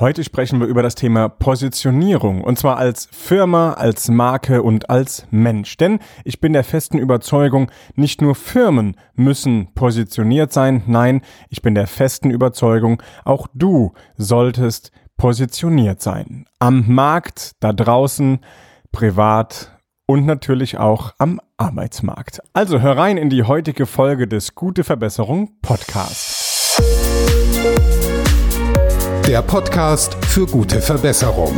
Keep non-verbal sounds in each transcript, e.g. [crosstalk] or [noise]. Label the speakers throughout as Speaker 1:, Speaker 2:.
Speaker 1: Heute sprechen wir über das Thema Positionierung und zwar als Firma, als Marke und als Mensch. Denn ich bin der festen Überzeugung, nicht nur Firmen müssen positioniert sein, nein, ich bin der festen Überzeugung, auch du solltest positioniert sein. Am Markt, da draußen, privat und natürlich auch am Arbeitsmarkt. Also hör rein in die heutige Folge des Gute Verbesserung Podcast.
Speaker 2: Der Podcast für gute Verbesserung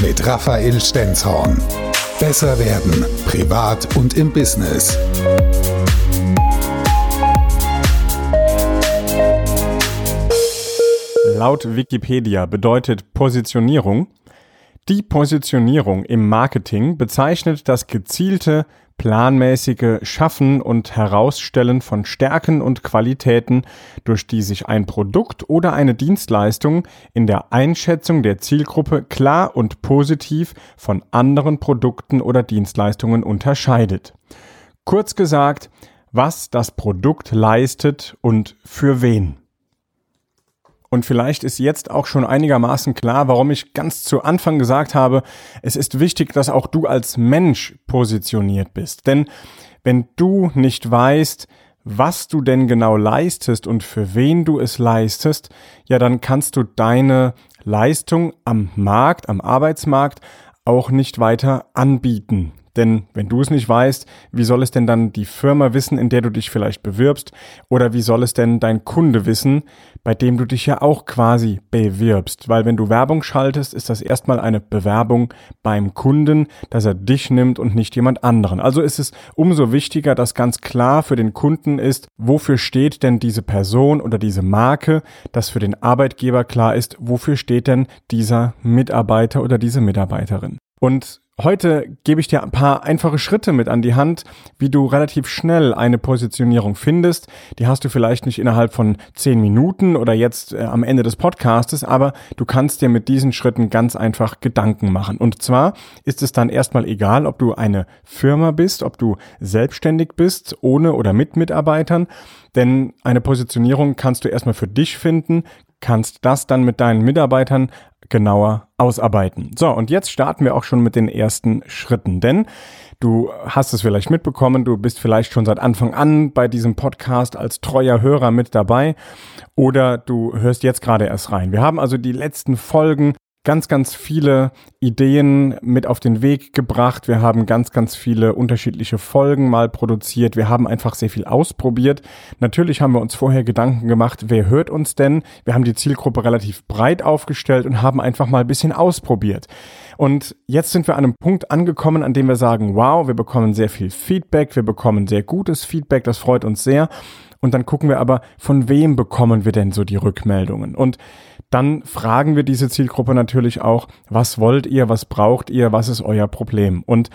Speaker 2: mit Raphael Stenzhorn. Besser werden, privat und im Business.
Speaker 1: Laut Wikipedia bedeutet Positionierung die Positionierung im Marketing bezeichnet das gezielte planmäßige Schaffen und Herausstellen von Stärken und Qualitäten, durch die sich ein Produkt oder eine Dienstleistung in der Einschätzung der Zielgruppe klar und positiv von anderen Produkten oder Dienstleistungen unterscheidet. Kurz gesagt, was das Produkt leistet und für wen. Und vielleicht ist jetzt auch schon einigermaßen klar, warum ich ganz zu Anfang gesagt habe, es ist wichtig, dass auch du als Mensch positioniert bist. Denn wenn du nicht weißt, was du denn genau leistest und für wen du es leistest, ja, dann kannst du deine Leistung am Markt, am Arbeitsmarkt auch nicht weiter anbieten. Denn wenn du es nicht weißt, wie soll es denn dann die Firma wissen, in der du dich vielleicht bewirbst? Oder wie soll es denn dein Kunde wissen, bei dem du dich ja auch quasi bewirbst? Weil wenn du Werbung schaltest, ist das erstmal eine Bewerbung beim Kunden, dass er dich nimmt und nicht jemand anderen. Also ist es umso wichtiger, dass ganz klar für den Kunden ist, wofür steht denn diese Person oder diese Marke, dass für den Arbeitgeber klar ist, wofür steht denn dieser Mitarbeiter oder diese Mitarbeiterin. Und Heute gebe ich dir ein paar einfache Schritte mit an die Hand, wie du relativ schnell eine Positionierung findest. Die hast du vielleicht nicht innerhalb von zehn Minuten oder jetzt äh, am Ende des Podcastes, aber du kannst dir mit diesen Schritten ganz einfach Gedanken machen. Und zwar ist es dann erstmal egal, ob du eine Firma bist, ob du selbstständig bist, ohne oder mit Mitarbeitern. Denn eine Positionierung kannst du erstmal für dich finden, kannst das dann mit deinen Mitarbeitern genauer ausarbeiten. So, und jetzt starten wir auch schon mit den ersten Schritten, denn du hast es vielleicht mitbekommen, du bist vielleicht schon seit Anfang an bei diesem Podcast als treuer Hörer mit dabei oder du hörst jetzt gerade erst rein. Wir haben also die letzten Folgen ganz, ganz viele Ideen mit auf den Weg gebracht. Wir haben ganz, ganz viele unterschiedliche Folgen mal produziert. Wir haben einfach sehr viel ausprobiert. Natürlich haben wir uns vorher Gedanken gemacht, wer hört uns denn? Wir haben die Zielgruppe relativ breit aufgestellt und haben einfach mal ein bisschen ausprobiert. Und jetzt sind wir an einem Punkt angekommen, an dem wir sagen, wow, wir bekommen sehr viel Feedback, wir bekommen sehr gutes Feedback, das freut uns sehr. Und dann gucken wir aber, von wem bekommen wir denn so die Rückmeldungen? Und dann fragen wir diese Zielgruppe natürlich auch, was wollt ihr, was braucht ihr, was ist euer Problem? Und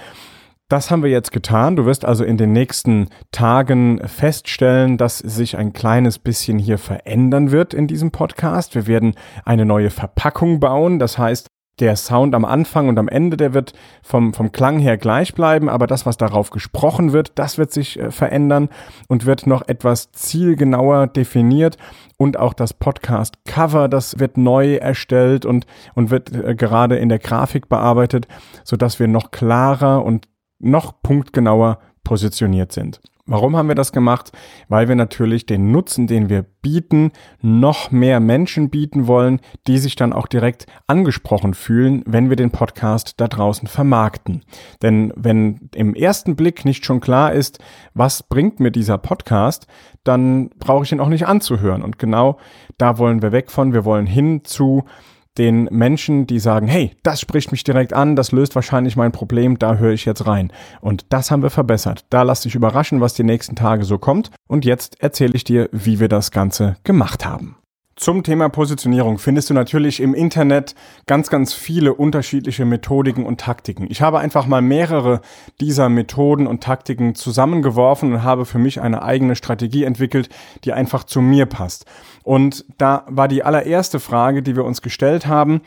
Speaker 1: das haben wir jetzt getan. Du wirst also in den nächsten Tagen feststellen, dass sich ein kleines bisschen hier verändern wird in diesem Podcast. Wir werden eine neue Verpackung bauen. Das heißt, der Sound am Anfang und am Ende, der wird vom, vom Klang her gleich bleiben, aber das, was darauf gesprochen wird, das wird sich äh, verändern und wird noch etwas zielgenauer definiert und auch das Podcast-Cover, das wird neu erstellt und, und wird äh, gerade in der Grafik bearbeitet, sodass wir noch klarer und noch punktgenauer positioniert sind. Warum haben wir das gemacht? Weil wir natürlich den Nutzen, den wir bieten, noch mehr Menschen bieten wollen, die sich dann auch direkt angesprochen fühlen, wenn wir den Podcast da draußen vermarkten. Denn wenn im ersten Blick nicht schon klar ist, was bringt mir dieser Podcast, dann brauche ich ihn auch nicht anzuhören. Und genau da wollen wir weg von. Wir wollen hin zu den Menschen, die sagen, hey, das spricht mich direkt an, das löst wahrscheinlich mein Problem, da höre ich jetzt rein. Und das haben wir verbessert. Da lass dich überraschen, was die nächsten Tage so kommt. Und jetzt erzähle ich dir, wie wir das Ganze gemacht haben. Zum Thema Positionierung findest du natürlich im Internet ganz, ganz viele unterschiedliche Methodiken und Taktiken. Ich habe einfach mal mehrere dieser Methoden und Taktiken zusammengeworfen und habe für mich eine eigene Strategie entwickelt, die einfach zu mir passt. Und da war die allererste Frage, die wir uns gestellt haben,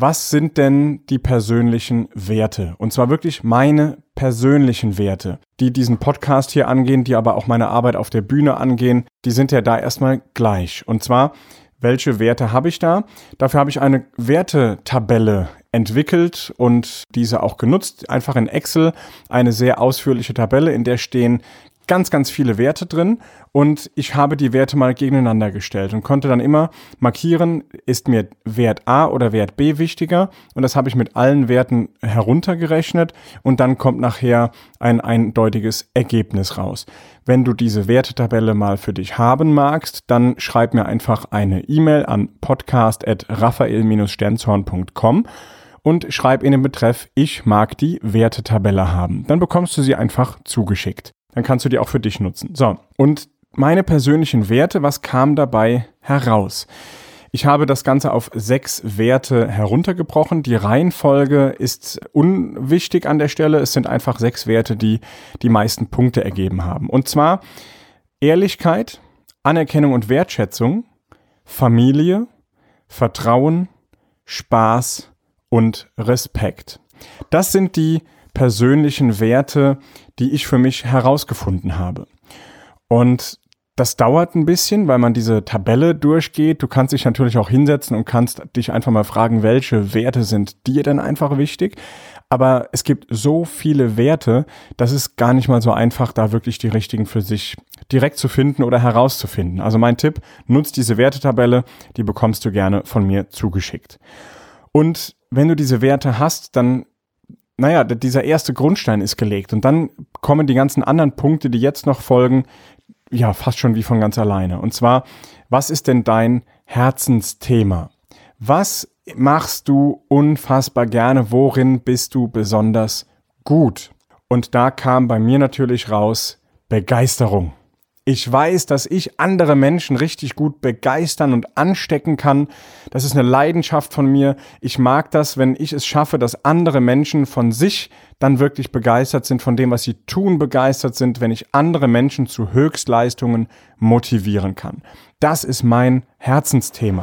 Speaker 1: was sind denn die persönlichen Werte? Und zwar wirklich meine persönlichen Werte, die diesen Podcast hier angehen, die aber auch meine Arbeit auf der Bühne angehen, die sind ja da erstmal gleich. Und zwar, Welche Werte habe ich da? Dafür habe ich eine Wertetabelle entwickelt und diese auch genutzt. Einfach in Excel eine sehr ausführliche Tabelle, in der stehen ganz, ganz viele Werte drin und ich habe die Werte mal gegeneinander gestellt und konnte dann immer markieren, ist mir Wert A oder Wert B wichtiger und das habe ich mit allen Werten heruntergerechnet und dann kommt nachher ein eindeutiges Ergebnis raus. Wenn du diese Wertetabelle mal für dich haben magst, dann schreib mir einfach eine E-Mail an podcast.raphael-sternzorn.com und schreib in den Betreff, ich mag die Wertetabelle haben. Dann bekommst du sie einfach zugeschickt. Dann kannst du die auch für dich nutzen. So, und meine persönlichen Werte, was kam dabei heraus? Ich habe das Ganze auf sechs Werte heruntergebrochen. Die Reihenfolge ist unwichtig an der Stelle. Es sind einfach sechs Werte, die die meisten Punkte ergeben haben. Und zwar Ehrlichkeit, Anerkennung und Wertschätzung, Familie, Vertrauen, Spaß und Respekt. Das sind die persönlichen Werte, die ich für mich herausgefunden habe. Und das dauert ein bisschen, weil man diese Tabelle durchgeht. Du kannst dich natürlich auch hinsetzen und kannst dich einfach mal fragen, welche Werte sind dir denn einfach wichtig. Aber es gibt so viele Werte, das ist gar nicht mal so einfach, da wirklich die richtigen für sich direkt zu finden oder herauszufinden. Also mein Tipp, nutzt diese Wertetabelle, die bekommst du gerne von mir zugeschickt. Und wenn du diese Werte hast, dann naja, dieser erste Grundstein ist gelegt und dann kommen die ganzen anderen Punkte, die jetzt noch folgen, ja, fast schon wie von ganz alleine. Und zwar, was ist denn dein Herzensthema? Was machst du unfassbar gerne? Worin bist du besonders gut? Und da kam bei mir natürlich raus Begeisterung. Ich weiß, dass ich andere Menschen richtig gut begeistern und anstecken kann. Das ist eine Leidenschaft von mir. Ich mag das, wenn ich es schaffe, dass andere Menschen von sich dann wirklich begeistert sind, von dem, was sie tun, begeistert sind, wenn ich andere Menschen zu Höchstleistungen motivieren kann. Das ist mein Herzensthema.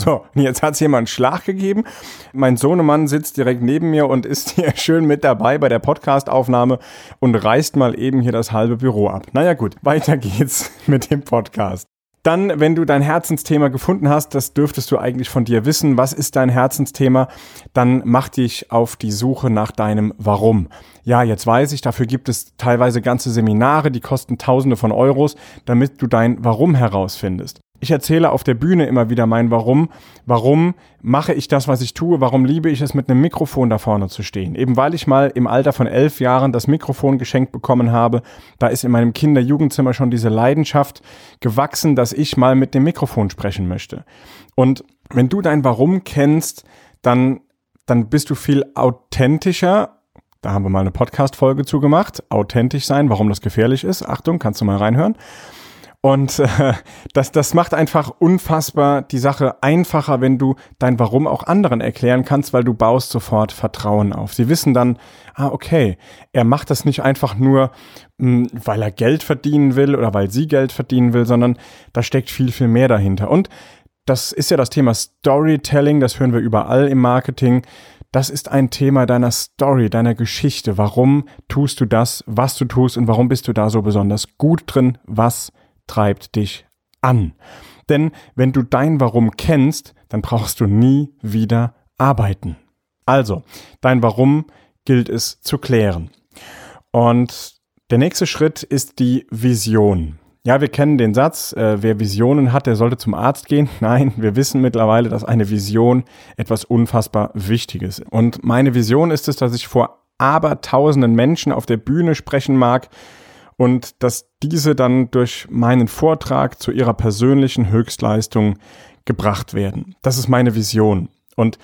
Speaker 1: So, jetzt hat's jemand einen Schlag gegeben. Mein Sohnemann sitzt direkt neben mir und ist hier [laughs] schön mit dabei bei der Podcastaufnahme und reißt mal eben hier das halbe Büro ab. Naja gut, weiter geht's [laughs] mit dem Podcast. Dann, wenn du dein Herzensthema gefunden hast, das dürftest du eigentlich von dir wissen. Was ist dein Herzensthema? Dann mach dich auf die Suche nach deinem Warum. Ja, jetzt weiß ich, dafür gibt es teilweise ganze Seminare, die kosten Tausende von Euros, damit du dein Warum herausfindest. Ich erzähle auf der Bühne immer wieder mein Warum. Warum mache ich das, was ich tue? Warum liebe ich es, mit einem Mikrofon da vorne zu stehen? Eben weil ich mal im Alter von elf Jahren das Mikrofon geschenkt bekommen habe. Da ist in meinem Kinder-Jugendzimmer schon diese Leidenschaft gewachsen, dass ich mal mit dem Mikrofon sprechen möchte. Und wenn du dein Warum kennst, dann, dann bist du viel authentischer. Da haben wir mal eine Podcast-Folge zugemacht. Authentisch sein, warum das gefährlich ist. Achtung, kannst du mal reinhören. Und äh, das, das macht einfach unfassbar die Sache einfacher, wenn du dein Warum auch anderen erklären kannst, weil du baust sofort Vertrauen auf. Sie wissen dann, ah, okay, er macht das nicht einfach nur, mh, hm, weil er Geld verdienen will oder weil sie Geld verdienen will, sondern da steckt viel, viel mehr dahinter. Und das ist ja das Thema Storytelling, das hören wir überall im Marketing. Das ist ein Thema deiner Story, deiner Geschichte. Warum tust du das, was du tust und warum bist du da so besonders gut drin? Was treibt dich an. Denn wenn du dein Warum kennst, dann brauchst du nie wieder arbeiten. Also, dein Warum gilt es zu klären. Und der nächste Schritt ist die Vision. Ja, wir kennen den Satz, äh, wer Visionen hat, der sollte zum Arzt gehen. [laughs] Nein, wir wissen mittlerweile, dass eine Vision etwas unfassbar Wichtiges ist. Und meine Vision ist es, dass ich vor abertausenden Menschen auf der Bühne sprechen mag und dass diese dann durch meinen Vortrag zu ihrer persönlichen Höchstleistung gebracht werden. Das ist meine Vision. Und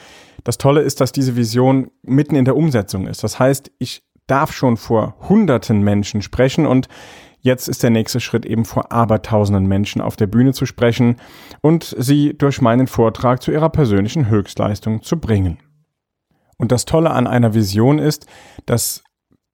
Speaker 1: das Tolle ist, dass diese Vision mitten in der Umsetzung ist. Das heißt, ich darf schon vor hunderten Menschen sprechen und jetzt ist der nächste Schritt eben vor abertausenden Menschen auf der Bühne zu sprechen und sie durch meinen Vortrag zu ihrer persönlichen Höchstleistung zu bringen. Und das Tolle an einer Vision ist, dass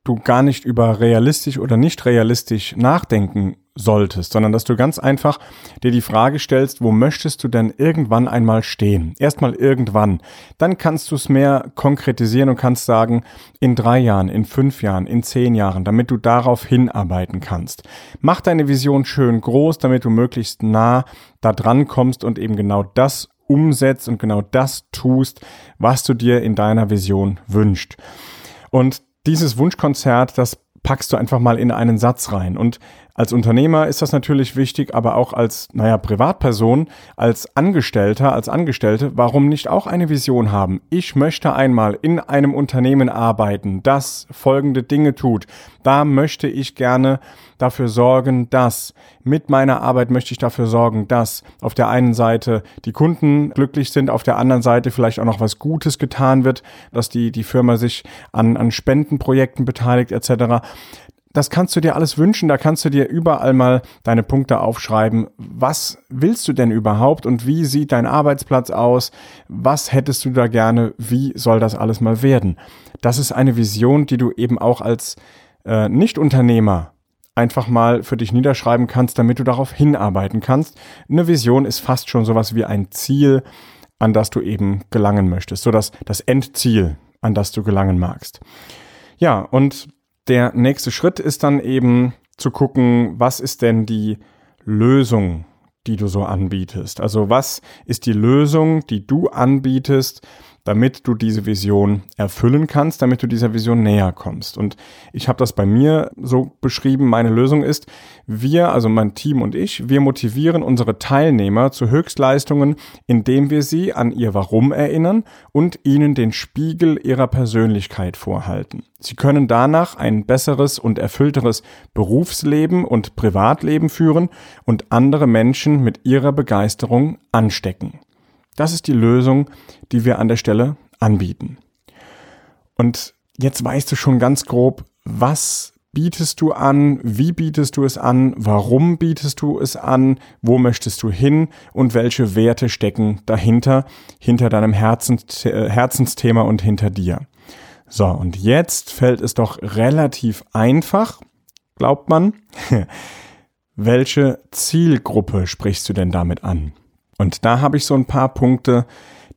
Speaker 1: du gar nicht über realistisch oder nicht realistisch nachdenken solltest, sondern dass du ganz einfach dir die Frage stellst, wo möchtest du denn irgendwann einmal stehen? Erstmal irgendwann. Dann kannst du es mehr konkretisieren und kannst sagen, in drei Jahren, in fünf Jahren, in zehn Jahren, damit du darauf hinarbeiten kannst. Mach deine Vision schön groß, damit du möglichst nah da dran kommst und eben genau das umsetzt und genau das tust, was du dir in deiner Vision wünscht. Und dieses Wunschkonzert, das packst du einfach mal in einen Satz rein. Und als Unternehmer ist das natürlich wichtig, aber auch als, naja, Privatperson, als Angestellter, als Angestellte, warum nicht auch eine Vision haben? Ich möchte einmal in einem Unternehmen arbeiten, das folgende Dinge tut. Da möchte ich gerne dafür sorgen, dass mit meiner Arbeit möchte ich dafür sorgen, dass auf der einen Seite die Kunden glücklich sind, auf der anderen Seite vielleicht auch noch was Gutes getan wird, dass die, die Firma sich an, an Spendenprojekten beteiligt etc das kannst du dir alles wünschen, da kannst du dir überall mal deine Punkte aufschreiben. Was willst du denn überhaupt und wie sieht dein Arbeitsplatz aus? Was hättest du da gerne? Wie soll das alles mal werden? Das ist eine Vision, die du eben auch als äh, Nicht-Unternehmer einfach mal für dich niederschreiben kannst, damit du darauf hinarbeiten kannst. Eine Vision ist fast schon sowas wie ein Ziel, an das du eben gelangen möchtest, so dass das Endziel, an das du gelangen magst. Ja, und der nächste Schritt ist dann eben zu gucken, was ist denn die Lösung, die du so anbietest? Also was ist die Lösung, die du anbietest, damit du diese Vision erfüllen kannst, damit du dieser Vision näher kommst. Und ich habe das bei mir so beschrieben, meine Lösung ist, wir, also mein Team und ich, wir motivieren unsere Teilnehmer zu Höchstleistungen, indem wir sie an ihr Warum erinnern und ihnen den Spiegel ihrer Persönlichkeit vorhalten. Sie können danach ein besseres und erfüllteres Berufsleben und Privatleben führen und andere Menschen mit ihrer Begeisterung anstecken. Das ist die Lösung, die wir an der Stelle anbieten. Und jetzt weißt du schon ganz grob, was bietest du an, wie bietest du es an, warum bietest du es an, wo möchtest du hin und welche Werte stecken dahinter, hinter deinem äh, Herzensthema und hinter dir. So, und jetzt fällt es doch relativ einfach, glaubt man, [laughs] welche Zielgruppe sprichst du denn damit an? Und da habe ich so ein paar Punkte,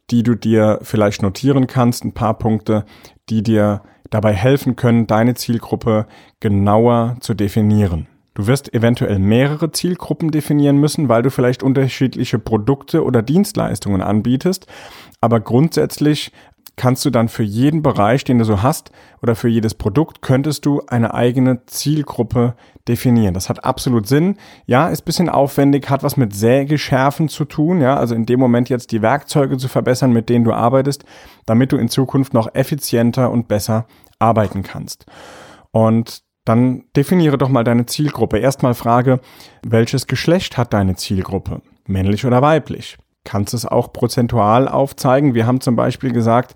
Speaker 1: die du dir vielleicht notieren kannst, ein paar Punkte, die dir dabei helfen können, deine Zielgruppe genauer zu definieren. Du wirst eventuell mehrere Zielgruppen definieren müssen, weil du vielleicht unterschiedliche Produkte oder Dienstleistungen anbietest. Aber grundsätzlich kannst du dann für jeden Bereich, den du so hast, oder für jedes Produkt, könntest du eine eigene Zielgruppe definieren. Das hat absolut Sinn. Ja, ist bisschen aufwendig, hat was mit Sägeschärfen zu tun, ja, also in dem Moment jetzt die Werkzeuge zu verbessern, mit denen du arbeitest, damit du in Zukunft noch effizienter und besser arbeiten kannst. Und dann definiere doch mal deine Zielgruppe. Erstmal frage, welches Geschlecht hat deine Zielgruppe? Männlich oder weiblich? Kannst es auch prozentual aufzeigen. Wir haben zum Beispiel gesagt,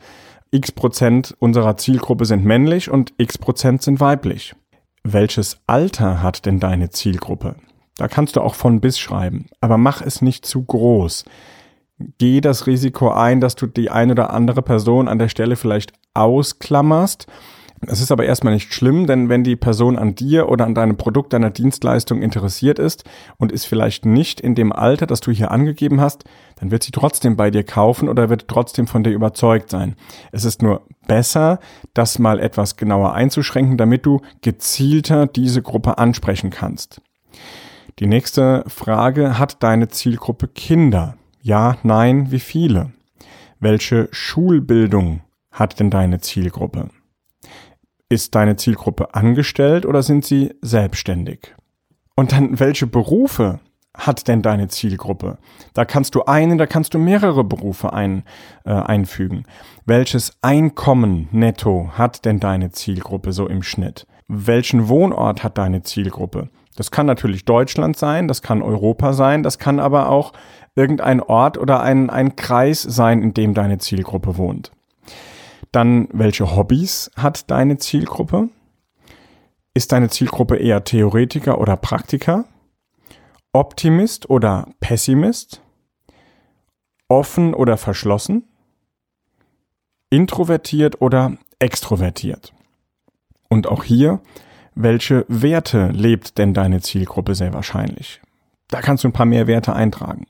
Speaker 1: x Prozent unserer Zielgruppe sind männlich und x Prozent sind weiblich. Welches Alter hat denn deine Zielgruppe? Da kannst du auch von bis schreiben, aber mach es nicht zu groß. Geh das Risiko ein, dass du die eine oder andere Person an der Stelle vielleicht ausklammerst es ist aber erstmal nicht schlimm, denn wenn die Person an dir oder an deinem Produkt, deiner Dienstleistung interessiert ist und ist vielleicht nicht in dem Alter, das du hier angegeben hast, dann wird sie trotzdem bei dir kaufen oder wird trotzdem von dir überzeugt sein. Es ist nur besser, das mal etwas genauer einzuschränken, damit du gezielter diese Gruppe ansprechen kannst. Die nächste Frage, hat deine Zielgruppe Kinder? Ja, nein, wie viele? Welche Schulbildung hat denn deine Zielgruppe? Ist deine Zielgruppe angestellt oder sind sie selbstständig? Und dann, welche Berufe hat denn deine Zielgruppe? Da kannst du einen, da kannst du mehrere Berufe ein, äh, einfügen. Welches Einkommen netto hat denn deine Zielgruppe so im Schnitt? Welchen Wohnort hat deine Zielgruppe? Das kann natürlich Deutschland sein, das kann Europa sein, das kann aber auch irgendein Ort oder ein, ein Kreis sein, in dem deine Zielgruppe wohnt. Dann, welche Hobbys hat deine Zielgruppe? Ist deine Zielgruppe eher Theoretiker oder Praktiker? Optimist oder Pessimist? Offen oder verschlossen? Introvertiert oder extrovertiert? Und auch hier, welche Werte lebt denn deine Zielgruppe sehr wahrscheinlich? Da kannst du ein paar mehr Werte eintragen.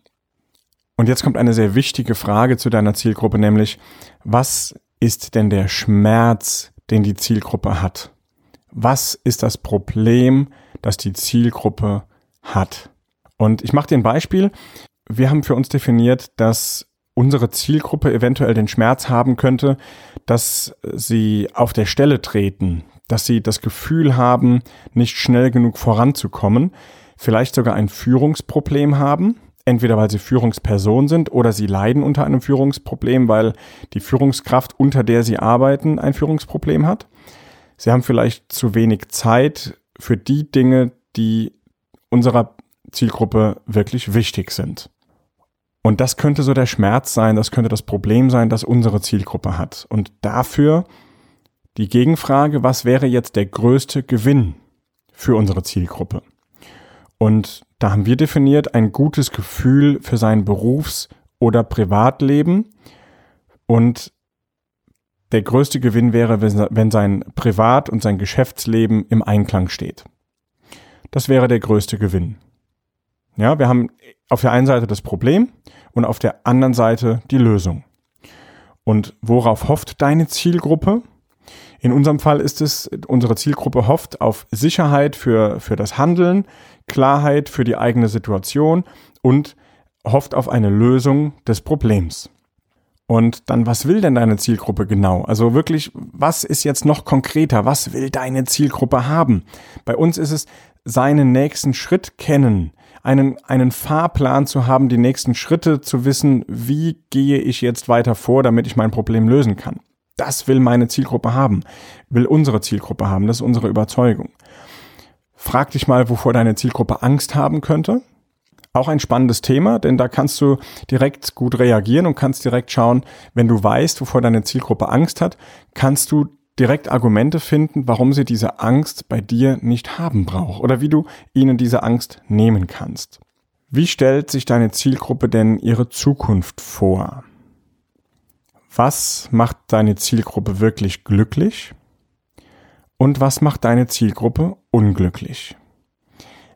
Speaker 1: Und jetzt kommt eine sehr wichtige Frage zu deiner Zielgruppe, nämlich, was ist denn der Schmerz, den die Zielgruppe hat? Was ist das Problem, das die Zielgruppe hat? Und ich mache dir ein Beispiel. Wir haben für uns definiert, dass unsere Zielgruppe eventuell den Schmerz haben könnte, dass sie auf der Stelle treten, dass sie das Gefühl haben, nicht schnell genug voranzukommen, vielleicht sogar ein Führungsproblem haben, entweder weil sie Führungsperson sind oder sie leiden unter einem Führungsproblem, weil die Führungskraft, unter der sie arbeiten, ein Führungsproblem hat. Sie haben vielleicht zu wenig Zeit für die Dinge, die unserer Zielgruppe wirklich wichtig sind. Und das könnte so der Schmerz sein, das könnte das Problem sein, das unsere Zielgruppe hat. Und dafür die Gegenfrage, was wäre jetzt der größte Gewinn für unsere Zielgruppe? Und da haben wir definiert ein gutes Gefühl für sein Berufs- oder Privatleben. Und der größte Gewinn wäre, wenn sein Privat- und sein Geschäftsleben im Einklang steht. Das wäre der größte Gewinn. Ja, wir haben auf der einen Seite das Problem und auf der anderen Seite die Lösung. Und worauf hofft deine Zielgruppe? In unserem Fall ist es, unsere Zielgruppe hofft auf Sicherheit für, für das Handeln, Klarheit für die eigene Situation und hofft auf eine Lösung des Problems. Und dann, was will denn deine Zielgruppe genau? Also wirklich, was ist jetzt noch konkreter? Was will deine Zielgruppe haben? Bei uns ist es seinen nächsten Schritt kennen, einen, einen Fahrplan zu haben, die nächsten Schritte zu wissen, wie gehe ich jetzt weiter vor, damit ich mein Problem lösen kann. Das will meine Zielgruppe haben, will unsere Zielgruppe haben, das ist unsere Überzeugung. Frag dich mal, wovor deine Zielgruppe Angst haben könnte. Auch ein spannendes Thema, denn da kannst du direkt gut reagieren und kannst direkt schauen, wenn du weißt, wovor deine Zielgruppe Angst hat, kannst du direkt Argumente finden, warum sie diese Angst bei dir nicht haben braucht oder wie du ihnen diese Angst nehmen kannst. Wie stellt sich deine Zielgruppe denn ihre Zukunft vor? Was macht deine Zielgruppe wirklich glücklich? Und was macht deine Zielgruppe unglücklich?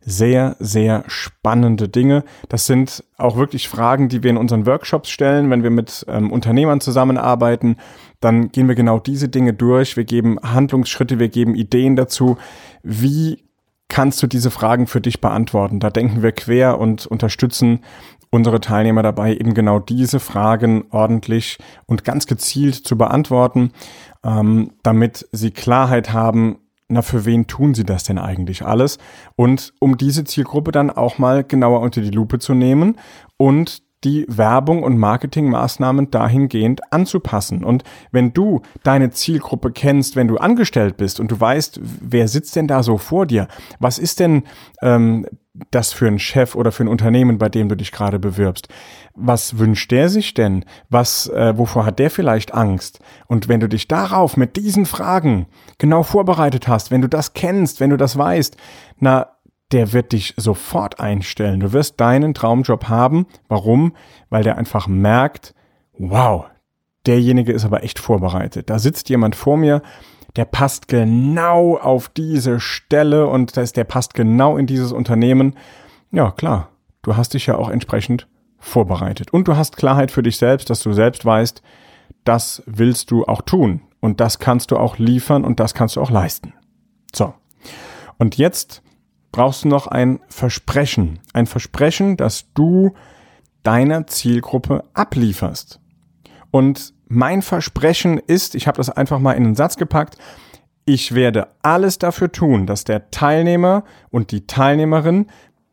Speaker 1: Sehr, sehr spannende Dinge. Das sind auch wirklich Fragen, die wir in unseren Workshops stellen, wenn wir mit ähm, Unternehmern zusammenarbeiten. Dann gehen wir genau diese Dinge durch. Wir geben Handlungsschritte, wir geben Ideen dazu. Wie kannst du diese Fragen für dich beantworten? Da denken wir quer und unterstützen unsere Teilnehmer dabei, eben genau diese Fragen ordentlich und ganz gezielt zu beantworten, ähm, damit sie Klarheit haben, na, für wen tun sie das denn eigentlich alles? Und um diese Zielgruppe dann auch mal genauer unter die Lupe zu nehmen und die Werbung und Marketingmaßnahmen dahingehend anzupassen. Und wenn du deine Zielgruppe kennst, wenn du angestellt bist und du weißt, wer sitzt denn da so vor dir, was ist denn ähm, das für ein Chef oder für ein Unternehmen, bei dem du dich gerade bewirbst? Was wünscht der sich denn? Was, äh, wovor hat der vielleicht Angst? Und wenn du dich darauf mit diesen Fragen genau vorbereitet hast, wenn du das kennst, wenn du das weißt, na, der wird dich sofort einstellen. Du wirst deinen Traumjob haben. Warum? Weil der einfach merkt, wow, derjenige ist aber echt vorbereitet. Da sitzt jemand vor mir, der passt genau auf diese Stelle und das, der passt genau in dieses Unternehmen. Ja, klar. Du hast dich ja auch entsprechend vorbereitet. Und du hast Klarheit für dich selbst, dass du selbst weißt, das willst du auch tun. Und das kannst du auch liefern und das kannst du auch leisten. So. Und jetzt brauchst du noch ein Versprechen. Ein Versprechen, dass du deiner Zielgruppe ablieferst. Und mein Versprechen ist, ich habe das einfach mal in den Satz gepackt, ich werde alles dafür tun, dass der Teilnehmer und die Teilnehmerin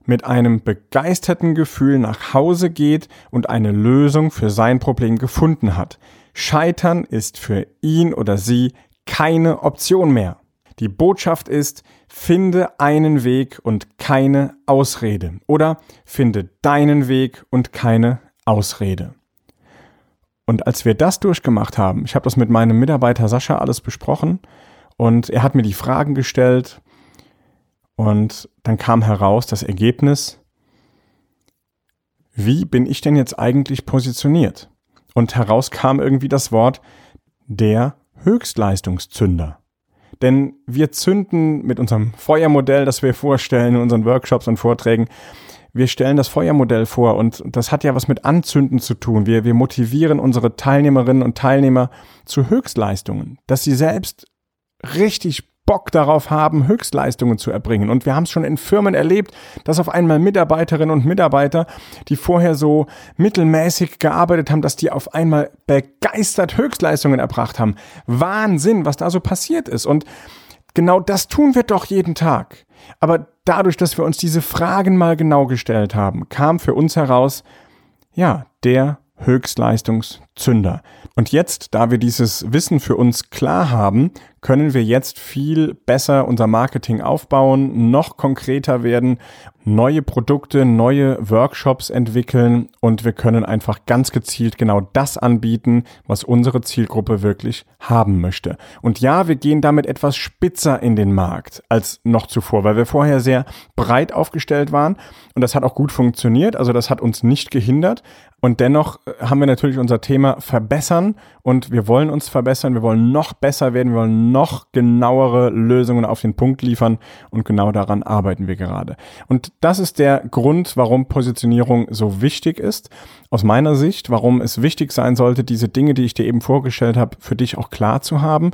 Speaker 1: mit einem begeisterten Gefühl nach Hause geht und eine Lösung für sein Problem gefunden hat. Scheitern ist für ihn oder sie keine Option mehr. Die Botschaft ist, finde einen Weg und keine Ausrede. Oder finde deinen Weg und keine Ausrede. Und als wir das durchgemacht haben, ich habe das mit meinem Mitarbeiter Sascha alles besprochen und er hat mir die Fragen gestellt und dann kam heraus das Ergebnis, wie bin ich denn jetzt eigentlich positioniert? Und heraus kam irgendwie das Wort der Höchstleistungszünder Denn wir zünden mit unserem Feuermodell, das wir vorstellen in unseren Workshops und Vorträgen, wir stellen das Feuermodell vor und das hat ja was mit Anzünden zu tun. Wir, wir motivieren unsere Teilnehmerinnen und Teilnehmer zu Höchstleistungen, dass sie selbst richtig Bock darauf haben, Höchstleistungen zu erbringen. Und wir haben es schon in Firmen erlebt, dass auf einmal Mitarbeiterinnen und Mitarbeiter, die vorher so mittelmäßig gearbeitet haben, dass die auf einmal begeistert Höchstleistungen erbracht haben. Wahnsinn, was da so passiert ist. Und genau das tun wir doch jeden Tag. Aber dadurch, dass wir uns diese Fragen mal genau gestellt haben, kam für uns heraus, ja, der Höchstleistungszünder. Und jetzt, da wir dieses Wissen für uns klar haben, können wir jetzt viel besser unser Marketing aufbauen, noch konkreter werden, neue Produkte, neue Workshops entwickeln und wir können einfach ganz gezielt genau das anbieten, was unsere Zielgruppe wirklich haben möchte. Und ja, wir gehen damit etwas spitzer in den Markt als noch zuvor, weil wir vorher sehr breit aufgestellt waren und das hat auch gut funktioniert, also das hat uns nicht gehindert, und dennoch äh, haben wir natürlich unser Thema verbessern und wir wollen uns verbessern, wir wollen noch besser werden, wir wollen noch genauere Lösungen auf den Punkt liefern und genau daran arbeiten wir gerade. Und das ist der Grund, warum Positionierung so wichtig ist. Aus meiner Sicht, warum es wichtig sein sollte, diese Dinge, die ich dir eben vorgestellt habe, für dich auch klar zu haben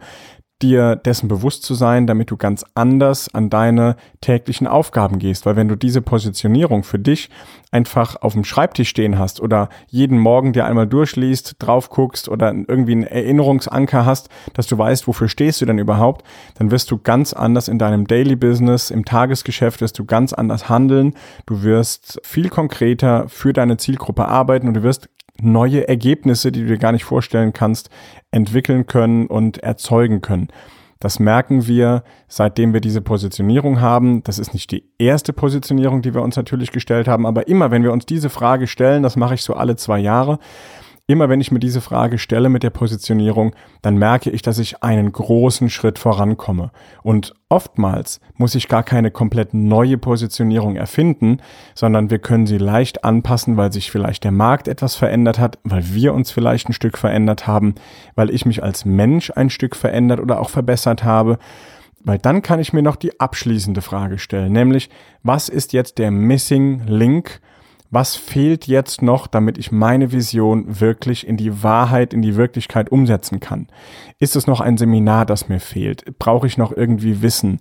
Speaker 1: dir dessen bewusst zu sein, damit du ganz anders an deine täglichen Aufgaben gehst. Weil wenn du diese Positionierung für dich einfach auf dem Schreibtisch stehen hast oder jeden Morgen dir einmal durchliest, drauf guckst oder irgendwie einen Erinnerungsanker hast, dass du weißt, wofür stehst du denn überhaupt, dann wirst du ganz anders in deinem Daily Business, im Tagesgeschäft wirst du ganz anders handeln. Du wirst viel konkreter für deine Zielgruppe arbeiten und du wirst neue Ergebnisse, die du dir gar nicht vorstellen kannst, entwickeln können und erzeugen können. Das merken wir, seitdem wir diese Positionierung haben. Das ist nicht die erste Positionierung, die wir uns natürlich gestellt haben, aber immer, wenn wir uns diese Frage stellen, das mache ich so alle zwei Jahre, Immer wenn ich mir diese Frage stelle mit der Positionierung, dann merke ich, dass ich einen großen Schritt vorankomme. Und oftmals muss ich gar keine komplett neue Positionierung erfinden, sondern wir können sie leicht anpassen, weil sich vielleicht der Markt etwas verändert hat, weil wir uns vielleicht ein Stück verändert haben, weil ich mich als Mensch ein Stück verändert oder auch verbessert habe. Weil dann kann ich mir noch die abschließende Frage stellen, nämlich was ist jetzt der Missing Link was fehlt jetzt noch, damit ich meine Vision wirklich in die Wahrheit, in die Wirklichkeit umsetzen kann? Ist es noch ein Seminar, das mir fehlt? Brauche ich noch irgendwie Wissen?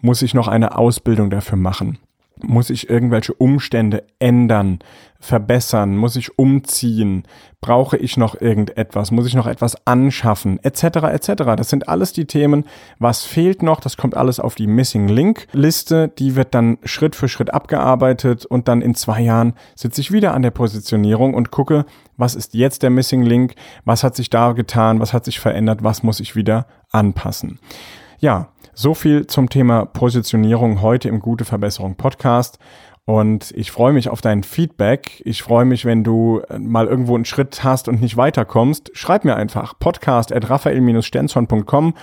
Speaker 1: Muss ich noch eine Ausbildung dafür machen? Muss ich irgendwelche Umstände ändern, verbessern? Muss ich umziehen? Brauche ich noch irgendetwas? Muss ich noch etwas anschaffen? Etc. etc. Das sind alles die Themen. Was fehlt noch? Das kommt alles auf die Missing Link Liste. Die wird dann Schritt für Schritt abgearbeitet und dann in zwei Jahren sitze ich wieder an der Positionierung und gucke, was ist jetzt der Missing Link? Was hat sich da getan? Was hat sich verändert? Was muss ich wieder anpassen? Ja, so viel zum Thema Positionierung heute im Gute Verbesserung Podcast. Und ich freue mich auf dein Feedback. Ich freue mich, wenn du äh, mal irgendwo einen Schritt hast und nicht weiterkommst. Schreib mir einfach podcast at raphael-stenzon.com.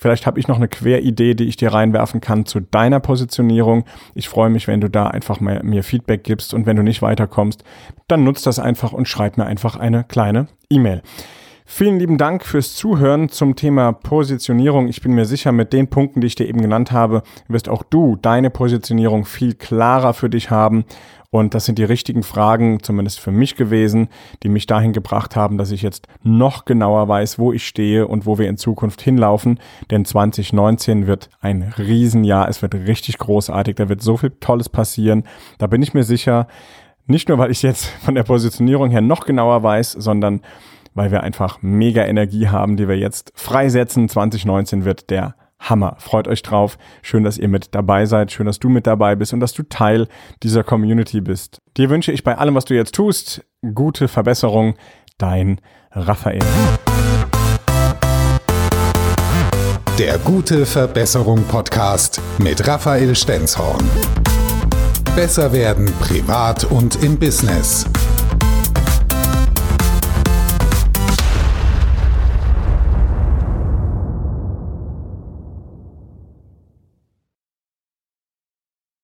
Speaker 1: Vielleicht habe ich noch eine Queridee, die ich dir reinwerfen kann zu deiner Positionierung. Ich freue mich, wenn du da einfach mal mir Feedback gibst. Und wenn du nicht weiterkommst, dann nutzt das einfach und schreib mir einfach eine kleine E-Mail. Vielen lieben Dank fürs Zuhören zum Thema Positionierung. Ich bin mir sicher, mit den Punkten, die ich dir eben genannt habe, wirst auch du deine Positionierung viel klarer für dich haben. Und das sind die richtigen Fragen, zumindest für mich gewesen, die mich dahin gebracht haben, dass ich jetzt noch genauer weiß, wo ich stehe und wo wir in Zukunft hinlaufen. Denn 2019 wird ein Riesenjahr. Es wird richtig großartig. Da wird so viel Tolles passieren. Da bin ich mir sicher. Nicht nur, weil ich jetzt von der Positionierung her noch genauer weiß, sondern weil wir einfach mega Energie haben, die wir jetzt freisetzen. 2019 wird der Hammer. Freut euch drauf. Schön, dass ihr mit dabei seid. Schön, dass du mit dabei bist und dass du Teil dieser Community bist. Dir wünsche ich bei allem, was du jetzt tust, gute Verbesserung. Dein Raphael.
Speaker 2: Der gute Verbesserung Podcast mit Raphael Stenzhorn. Besser werden privat und im Business.